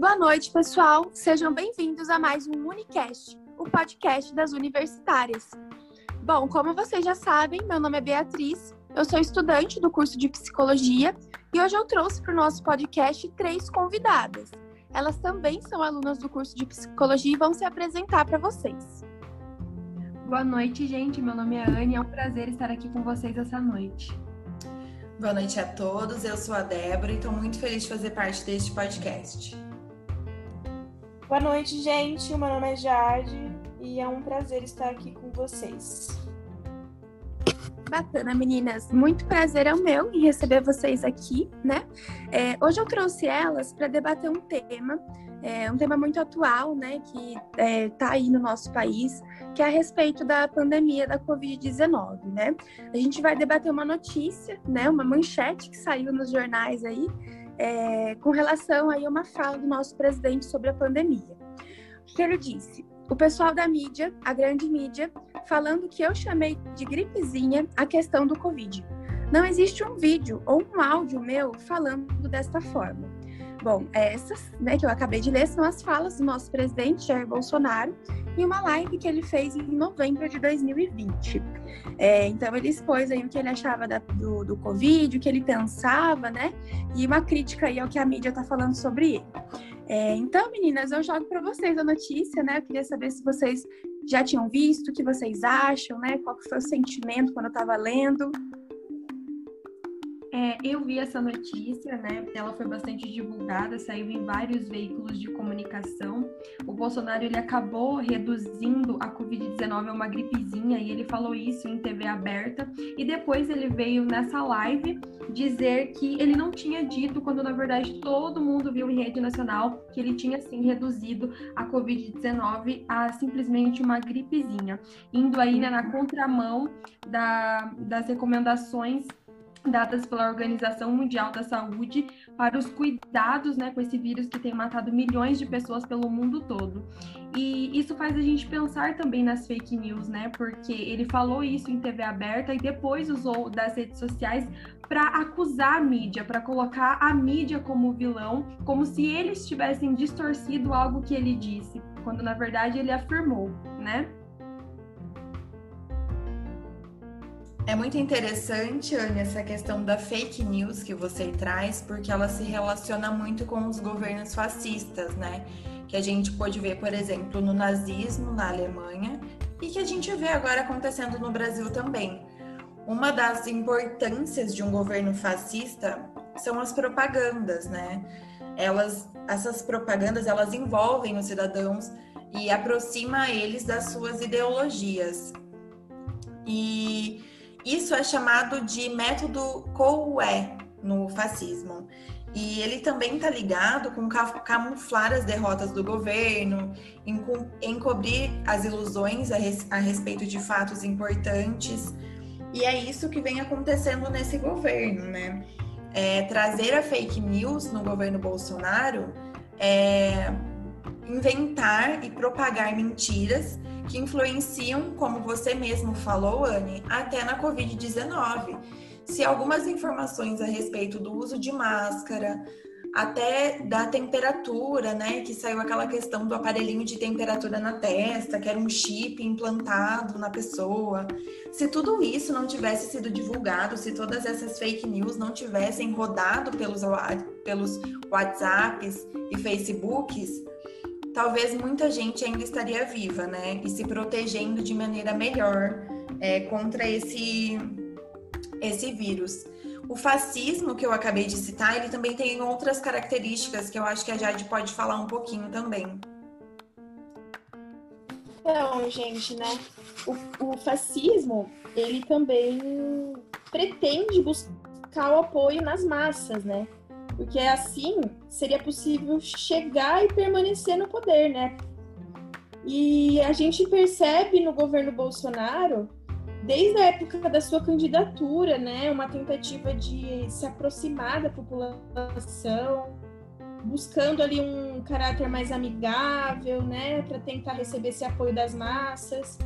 Boa noite, pessoal. Sejam bem-vindos a mais um Unicast, o podcast das universitárias. Bom, como vocês já sabem, meu nome é Beatriz, eu sou estudante do curso de psicologia e hoje eu trouxe para o nosso podcast três convidadas. Elas também são alunas do curso de psicologia e vão se apresentar para vocês. Boa noite, gente. Meu nome é Anne. É um prazer estar aqui com vocês essa noite. Boa noite a todos. Eu sou a Débora e estou muito feliz de fazer parte deste podcast. Boa noite, gente. Meu nome é Jade e é um prazer estar aqui com vocês. Bacana, meninas. Muito prazer é o meu em receber vocês aqui, né? É, hoje eu trouxe elas para debater um tema, é, um tema muito atual, né? Que está é, tá aí no nosso país, que é a respeito da pandemia da Covid-19, né? A gente vai debater uma notícia, né? Uma manchete que saiu nos jornais aí, é, com relação aí a uma fala do nosso presidente sobre a pandemia. O que ele disse? O pessoal da mídia, a grande mídia, falando que eu chamei de gripezinha a questão do Covid. Não existe um vídeo ou um áudio meu falando desta forma. Bom, essas né, que eu acabei de ler são as falas do nosso presidente Jair Bolsonaro em uma live que ele fez em novembro de 2020. É, então ele expôs aí o que ele achava da, do, do Covid, o que ele pensava, né? E uma crítica aí ao que a mídia está falando sobre ele. É, então, meninas, eu jogo para vocês a notícia, né? Eu queria saber se vocês já tinham visto, o que vocês acham, né? Qual foi o sentimento quando eu estava lendo. É, eu vi essa notícia, né? Ela foi bastante divulgada, saiu em vários veículos de comunicação. O Bolsonaro ele acabou reduzindo a Covid-19 a uma gripezinha e ele falou isso em TV aberta. E depois ele veio nessa live dizer que ele não tinha dito, quando na verdade todo mundo viu em rede nacional que ele tinha sim reduzido a Covid-19 a simplesmente uma gripezinha, indo aí né, na contramão da, das recomendações dadas pela Organização Mundial da Saúde para os cuidados né, com esse vírus que tem matado milhões de pessoas pelo mundo todo. E isso faz a gente pensar também nas fake news, né? Porque ele falou isso em TV aberta e depois usou das redes sociais para acusar a mídia, para colocar a mídia como vilão, como se eles tivessem distorcido algo que ele disse, quando na verdade ele afirmou, né? É muito interessante, Anne, essa questão da fake news que você traz, porque ela se relaciona muito com os governos fascistas, né? Que a gente pôde ver, por exemplo, no nazismo na Alemanha e que a gente vê agora acontecendo no Brasil também. Uma das importâncias de um governo fascista são as propagandas, né? Elas, essas propagandas, elas envolvem os cidadãos e aproxima eles das suas ideologias. E isso é chamado de método Coué no fascismo. E ele também está ligado com camuflar as derrotas do governo, encobrir as ilusões a, res, a respeito de fatos importantes. E é isso que vem acontecendo nesse governo, né? É, trazer a fake news no governo Bolsonaro é inventar e propagar mentiras que influenciam, como você mesmo falou, Anne, até na Covid-19. Se algumas informações a respeito do uso de máscara, até da temperatura, né? Que saiu aquela questão do aparelhinho de temperatura na testa, que era um chip implantado na pessoa. Se tudo isso não tivesse sido divulgado, se todas essas fake news não tivessem rodado pelos, pelos WhatsApps e Facebooks, talvez muita gente ainda estaria viva, né? E se protegendo de maneira melhor é, contra esse, esse vírus. O fascismo que eu acabei de citar, ele também tem outras características que eu acho que a Jade pode falar um pouquinho também. Então, gente, né? O, o fascismo, ele também pretende buscar o apoio nas massas, né? Porque assim seria possível chegar e permanecer no poder, né? E a gente percebe no governo Bolsonaro, desde a época da sua candidatura, né, uma tentativa de se aproximar da população, buscando ali um caráter mais amigável, né, para tentar receber esse apoio das massas,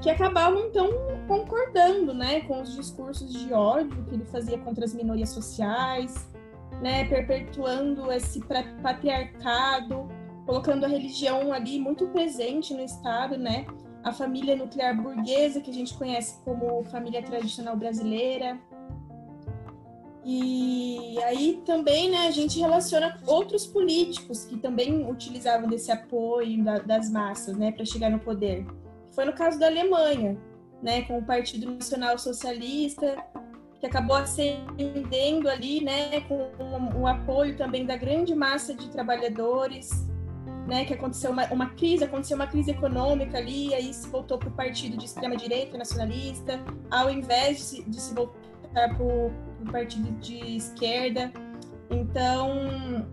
que acabavam então concordando, né, com os discursos de ódio que ele fazia contra as minorias sociais, né, perpetuando esse patriarcado, colocando a religião ali muito presente no Estado, né? A família nuclear burguesa, que a gente conhece como família tradicional brasileira. E aí também, né, a gente relaciona outros políticos que também utilizavam desse apoio da, das massas, né, para chegar no poder. Foi no caso da Alemanha, né, com o Partido Nacional Socialista, que acabou ascendendo ali, né, com o apoio também da grande massa de trabalhadores, né, que aconteceu uma, uma crise, aconteceu uma crise econômica ali, aí se voltou para o partido de extrema direita nacionalista, ao invés de se, de se voltar para o partido de esquerda. Então,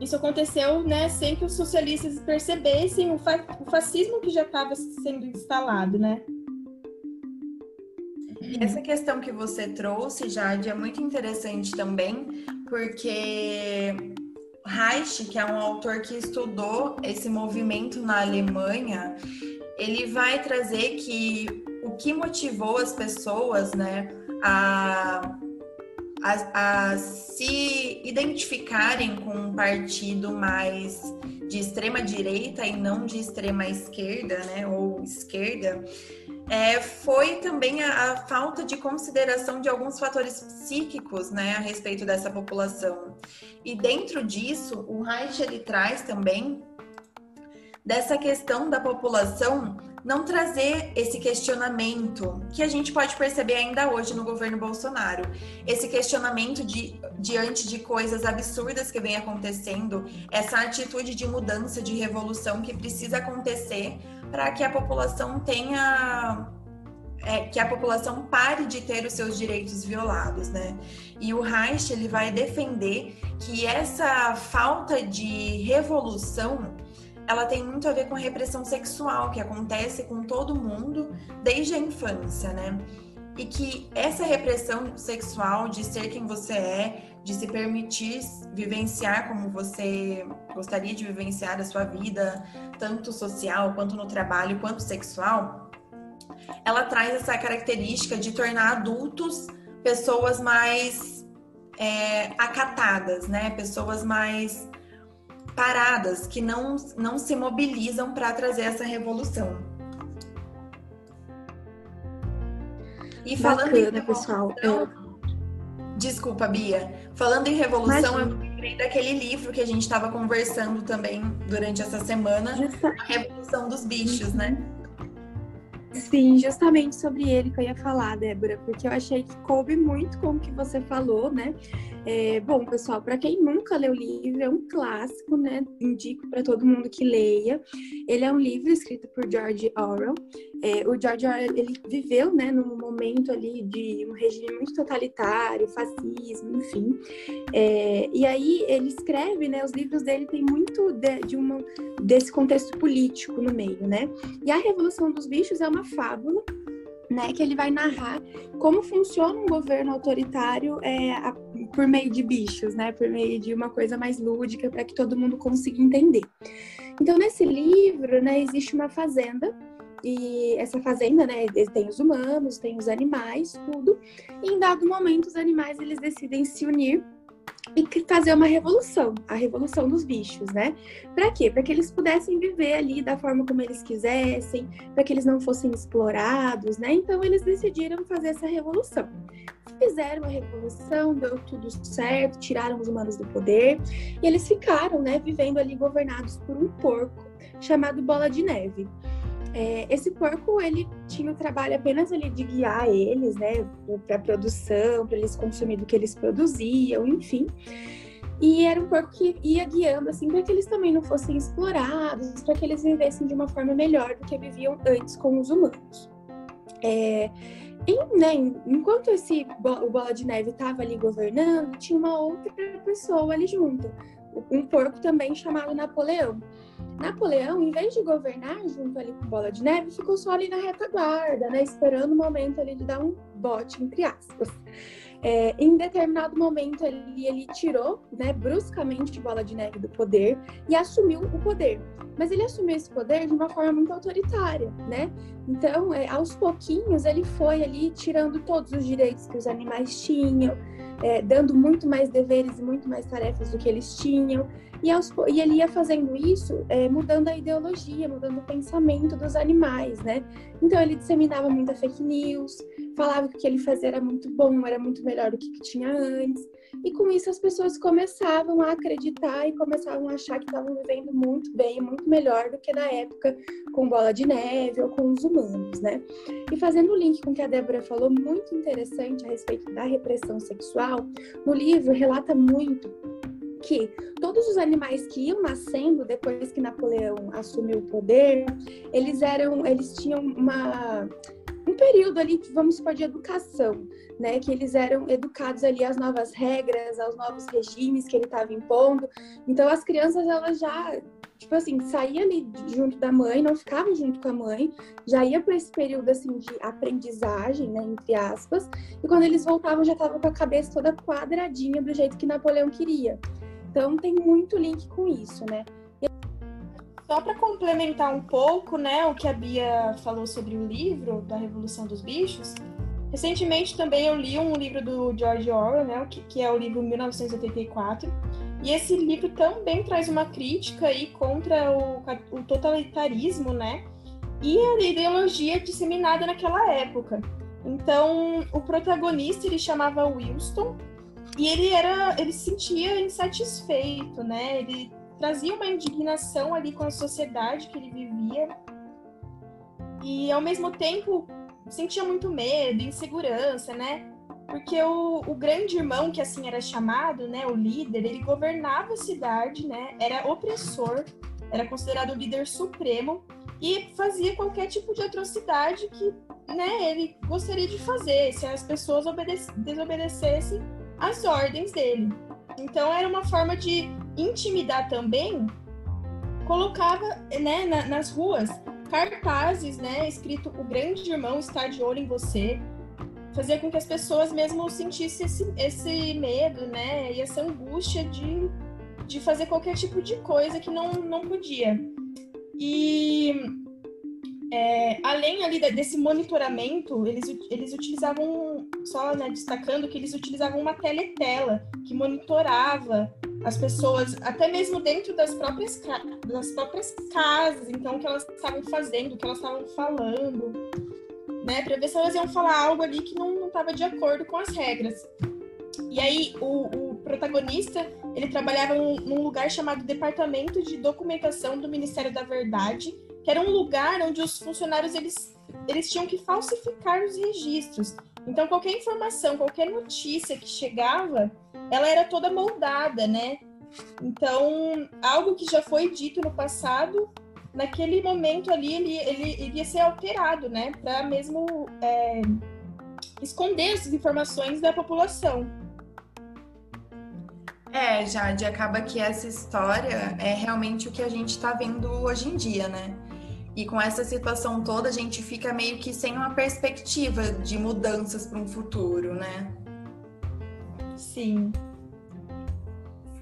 isso aconteceu, né, sem que os socialistas percebessem o, fa o fascismo que já estava sendo instalado, né? Essa questão que você trouxe, Jade, é muito interessante também, porque Reich, que é um autor que estudou esse movimento na Alemanha, ele vai trazer que o que motivou as pessoas, né, a, a, a se identificarem com um partido mais de extrema direita e não de extrema esquerda, né, ou esquerda, é, foi também a, a, falta de consideração de alguns fatores psíquicos né, a respeito dessa população. E dentro disso, o Reich ele traz também dessa questão da população não trazer esse questionamento que a gente pode perceber ainda hoje no governo Bolsonaro. Esse questionamento de, diante de coisas absurdas que vem acontecendo, essa atitude de mudança, de revolução que precisa acontecer para que a população tenha é, que a população pare de ter os seus direitos violados, né? E o Reich ele vai defender que essa falta de revolução ela tem muito a ver com a repressão sexual que acontece com todo mundo desde a infância, né? E que essa repressão sexual de ser quem você é, de se permitir vivenciar como você gostaria de vivenciar a sua vida, tanto social quanto no trabalho, quanto sexual, ela traz essa característica de tornar adultos pessoas mais é, acatadas, né? Pessoas mais paradas, que não, não se mobilizam para trazer essa revolução. E falando Bacana, em pessoal. É. Desculpa, Bia. Falando em revolução, Imagina. eu lembrei daquele livro que a gente estava conversando também durante essa semana, a Revolução dos Bichos, né? Sim, justamente sobre ele que eu ia falar, Débora, porque eu achei que coube muito com o que você falou, né? É, bom, pessoal, para quem nunca leu o livro, é um clássico, né? Indico para todo mundo que leia. Ele é um livro escrito por George Orwell. É, o George Orwell ele viveu, né, num momento ali de um regime muito totalitário, fascismo, enfim. É, e aí ele escreve, né? Os livros dele têm muito de, de uma, desse contexto político no meio, né? E a Revolução dos Bichos é uma fábula né, que ele vai narrar como funciona um governo autoritário é, a, por meio de bichos, né, por meio de uma coisa mais lúdica para que todo mundo consiga entender. Então, nesse livro, né, existe uma fazenda e essa fazenda, né, tem os humanos, tem os animais, tudo. E em dado momento, os animais eles decidem se unir e fazer uma revolução, a revolução dos bichos, né? Para quê? Para que eles pudessem viver ali da forma como eles quisessem, para que eles não fossem explorados, né? Então eles decidiram fazer essa revolução. Fizeram a revolução, deu tudo certo, tiraram os humanos do poder e eles ficaram, né, vivendo ali governados por um porco chamado Bola de Neve. É, esse porco, ele tinha o trabalho apenas ali de guiar eles, né, para produção, para eles consumirem do que eles produziam, enfim. E era um porco que ia guiando, assim, para que eles também não fossem explorados, para que eles vivessem de uma forma melhor do que viviam antes com os humanos. É, e, né, enquanto esse o Bola de Neve estava ali governando, tinha uma outra pessoa ali junto, um porco também chamado Napoleão. Napoleão, em vez de governar junto ali com Bola de Neve, ficou só ali na retaguarda, né? Esperando o momento ali de dar um bote, entre aspas. É, em determinado momento ele, ele tirou, né, bruscamente Bola de Neve do poder e assumiu o poder. Mas ele assumiu esse poder de uma forma muito autoritária, né? Então, é, aos pouquinhos, ele foi ali tirando todos os direitos que os animais tinham, é, dando muito mais deveres e muito mais tarefas do que eles tinham. E, aos, e ele ia fazendo isso, é, mudando a ideologia, mudando o pensamento dos animais, né? Então, ele disseminava muita fake news, falava que o que ele fazia era muito bom, era muito melhor do que, que tinha antes. E com isso as pessoas começavam a acreditar e começavam a achar que estavam vivendo muito bem, muito melhor do que na época com bola de neve ou com os humanos, né? E fazendo o link com o que a Débora falou, muito interessante a respeito da repressão sexual, no livro relata muito que todos os animais que iam nascendo depois que Napoleão assumiu o poder, eles eram, eles tinham uma um período ali, vamos supor, de educação, né? Que eles eram educados ali às novas regras, aos novos regimes que ele estava impondo. Então, as crianças, elas já, tipo assim, saíam ali junto da mãe, não ficavam junto com a mãe, já ia para esse período, assim, de aprendizagem, né? Entre aspas. E quando eles voltavam, já estavam com a cabeça toda quadradinha do jeito que Napoleão queria. Então, tem muito link com isso, né? Só para complementar um pouco, né, o que a Bia falou sobre o livro da Revolução dos Bichos, recentemente também eu li um livro do George Orwell, né, que, que é o livro 1984, e esse livro também traz uma crítica aí contra o, o totalitarismo, né, e a ideologia disseminada naquela época. Então, o protagonista ele chamava Wilson e ele era, ele se sentia insatisfeito, né? Ele trazia uma indignação ali com a sociedade que ele vivia. E ao mesmo tempo sentia muito medo, insegurança, né? Porque o, o grande irmão, que assim era chamado, né, o líder, ele governava a cidade, né? Era opressor, era considerado o líder supremo e fazia qualquer tipo de atrocidade que, né, ele gostaria de fazer, se as pessoas desobedecessem às ordens dele. Então era uma forma de intimidar também, colocava né, na, nas ruas cartazes, né, escrito o grande irmão está de olho em você, fazia com que as pessoas mesmo sentissem esse, esse medo, né, e essa angústia de, de fazer qualquer tipo de coisa que não, não podia. E é, além ali desse monitoramento, eles, eles utilizavam, só né, destacando que eles utilizavam uma teletela que monitorava as pessoas, até mesmo dentro das próprias, das próprias casas, então o que elas estavam fazendo, o que elas estavam falando, né, para ver se elas iam falar algo ali que não estava de acordo com as regras. E aí o, o protagonista ele trabalhava num, num lugar chamado Departamento de Documentação do Ministério da Verdade que era um lugar onde os funcionários eles, eles tinham que falsificar os registros. Então, qualquer informação, qualquer notícia que chegava, ela era toda moldada, né? Então, algo que já foi dito no passado, naquele momento ali, ele, ele iria ser alterado, né? Para mesmo é, esconder essas informações da população. É, Jade, acaba que essa história é realmente o que a gente está vendo hoje em dia, né? E com essa situação toda, a gente fica meio que sem uma perspectiva de mudanças para um futuro, né? Sim.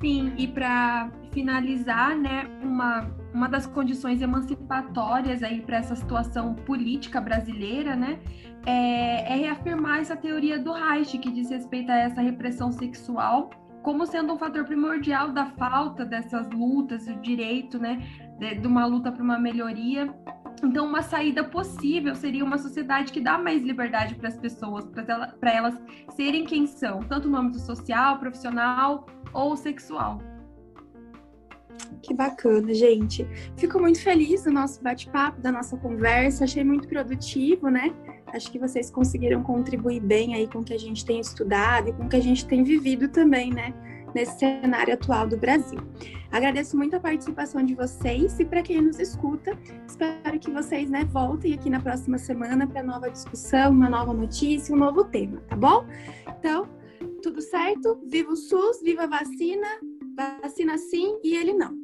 Sim, e para finalizar, né, uma, uma das condições emancipatórias aí para essa situação política brasileira, né, é, é, reafirmar essa teoria do Reich que diz respeito a essa repressão sexual como sendo um fator primordial da falta dessas lutas, o direito, né, de, de uma luta para uma melhoria. Então, uma saída possível seria uma sociedade que dá mais liberdade para as pessoas, para ela, elas serem quem são, tanto no âmbito social, profissional ou sexual. Que bacana, gente. Fico muito feliz do nosso bate-papo, da nossa conversa. Achei muito produtivo, né? Acho que vocês conseguiram contribuir bem aí com o que a gente tem estudado e com o que a gente tem vivido também, né? Nesse cenário atual do Brasil. Agradeço muito a participação de vocês e para quem nos escuta, espero que vocês né, voltem aqui na próxima semana para nova discussão, uma nova notícia, um novo tema, tá bom? Então, tudo certo? Viva o SUS, viva a vacina, vacina sim e ele não.